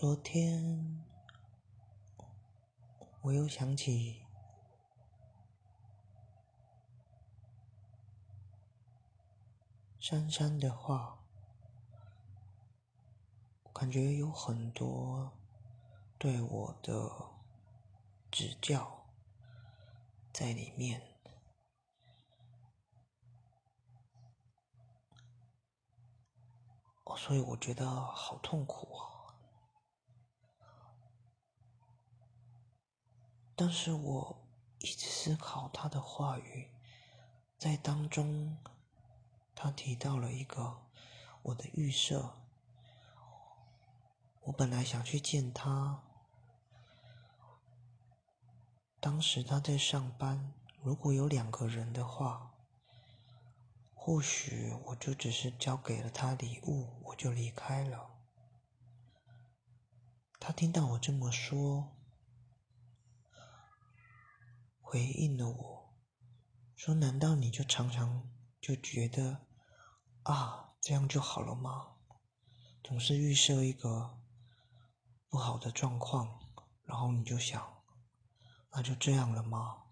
昨天我又想起珊珊的话，感觉有很多对我的指教在里面，所以我觉得好痛苦啊。但是我一直思考他的话语，在当中，他提到了一个我的预设。我本来想去见他，当时他在上班。如果有两个人的话，或许我就只是交给了他礼物，我就离开了。他听到我这么说。回应了我，说：“难道你就常常就觉得啊，这样就好了吗？总是预设一个不好的状况，然后你就想，那就这样了吗？”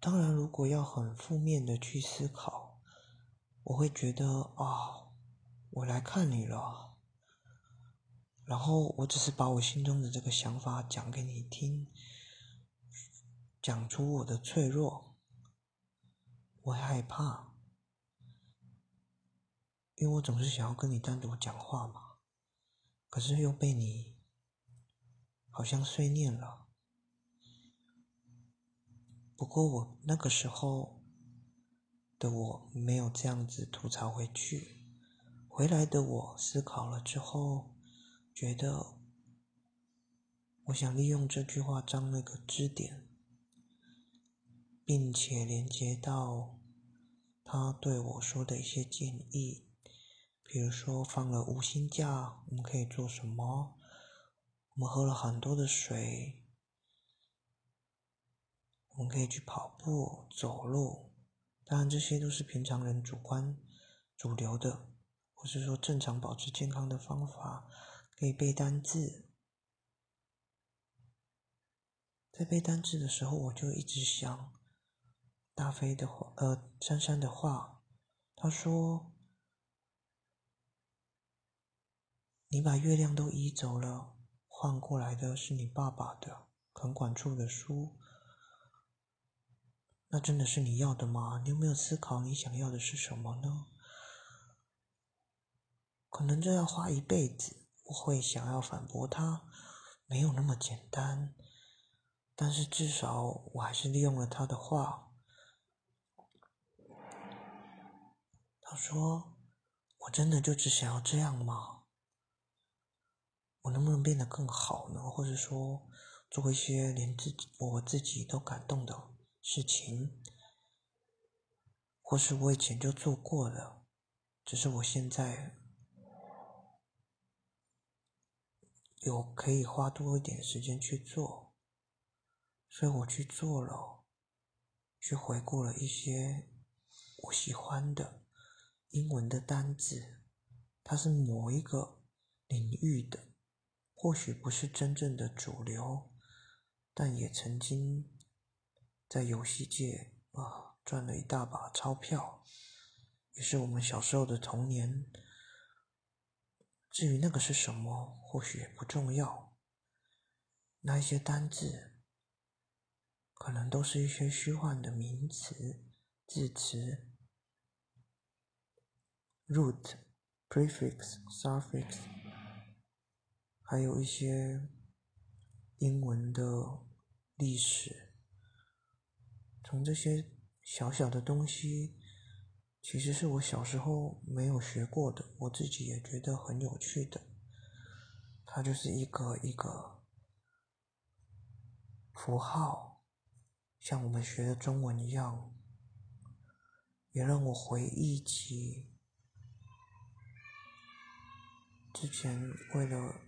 当然，如果要很负面的去思考，我会觉得啊。我来看你了，然后我只是把我心中的这个想法讲给你听，讲出我的脆弱，我害怕，因为我总是想要跟你单独讲话嘛，可是又被你好像碎念了。不过我那个时候的我没有这样子吐槽回去。回来的我思考了之后，觉得我想利用这句话当那个支点，并且连接到他对我说的一些建议，比如说放了无薪假，我们可以做什么？我们喝了很多的水，我们可以去跑步、走路，当然这些都是平常人主观、主流的。或是说正常保持健康的方法，可以背单字。在背单字的时候，我就一直想大飞的话，呃，珊珊的话。他说：“你把月亮都移走了，换过来的是你爸爸的很管处的书。那真的是你要的吗？你有没有思考你想要的是什么呢？”可能这要花一辈子，我会想要反驳他，没有那么简单。但是至少我还是利用了他的话。他说：“我真的就只想要这样吗？我能不能变得更好呢？或者说做一些连自己我自己都感动的事情，或是我以前就做过的，只是我现在。”有可以花多一点时间去做，所以我去做了，去回顾了一些我喜欢的英文的单字，它是某一个领域的，或许不是真正的主流，但也曾经在游戏界啊赚了一大把钞票，也是我们小时候的童年。至于那个是什么，或许也不重要。那一些单字，可能都是一些虚幻的名词、字词、root、prefix、suffix，还有一些英文的历史。从这些小小的东西。其实是我小时候没有学过的，我自己也觉得很有趣的。它就是一个一个符号，像我们学的中文一样，也让我回忆起之前为了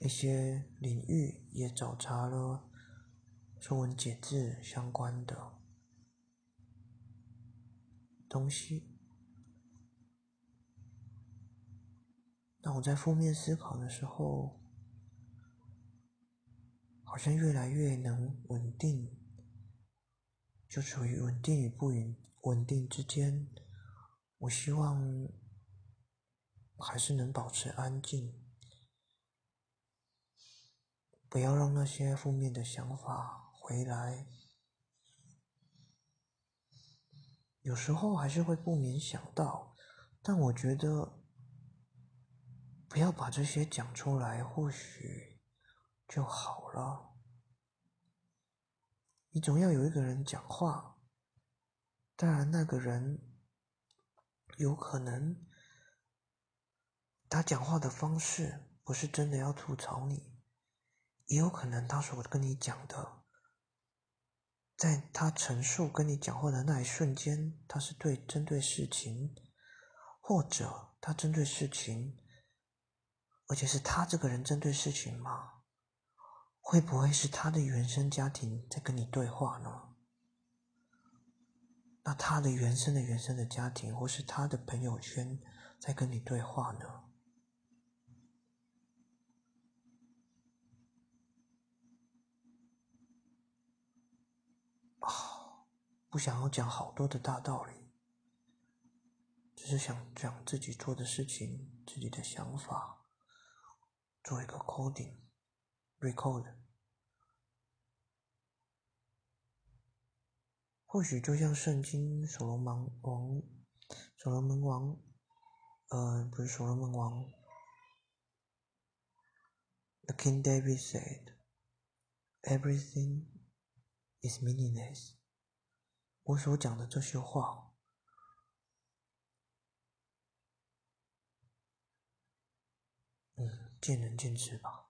一些领域也找查了中文解字相关的。东西。当我在负面思考的时候，好像越来越能稳定，就处于稳定与不稳稳定之间。我希望还是能保持安静，不要让那些负面的想法回来。有时候还是会不免想到，但我觉得不要把这些讲出来，或许就好了。你总要有一个人讲话，当然那个人有可能他讲话的方式不是真的要吐槽你，也有可能他所跟你讲的。在他陈述跟你讲话的那一瞬间，他是对针对事情，或者他针对事情，而且是他这个人针对事情吗？会不会是他的原生家庭在跟你对话呢？那他的原生的原生的家庭，或是他的朋友圈在跟你对话呢？不想要讲好多的大道理，只是想讲自己做的事情、自己的想法，做一个 coding、record。或许就像圣经所罗门王、所罗门王，呃，不是所罗门王，The King David said, "Everything is meaningless." 我所讲的这些话，嗯，见仁见智吧。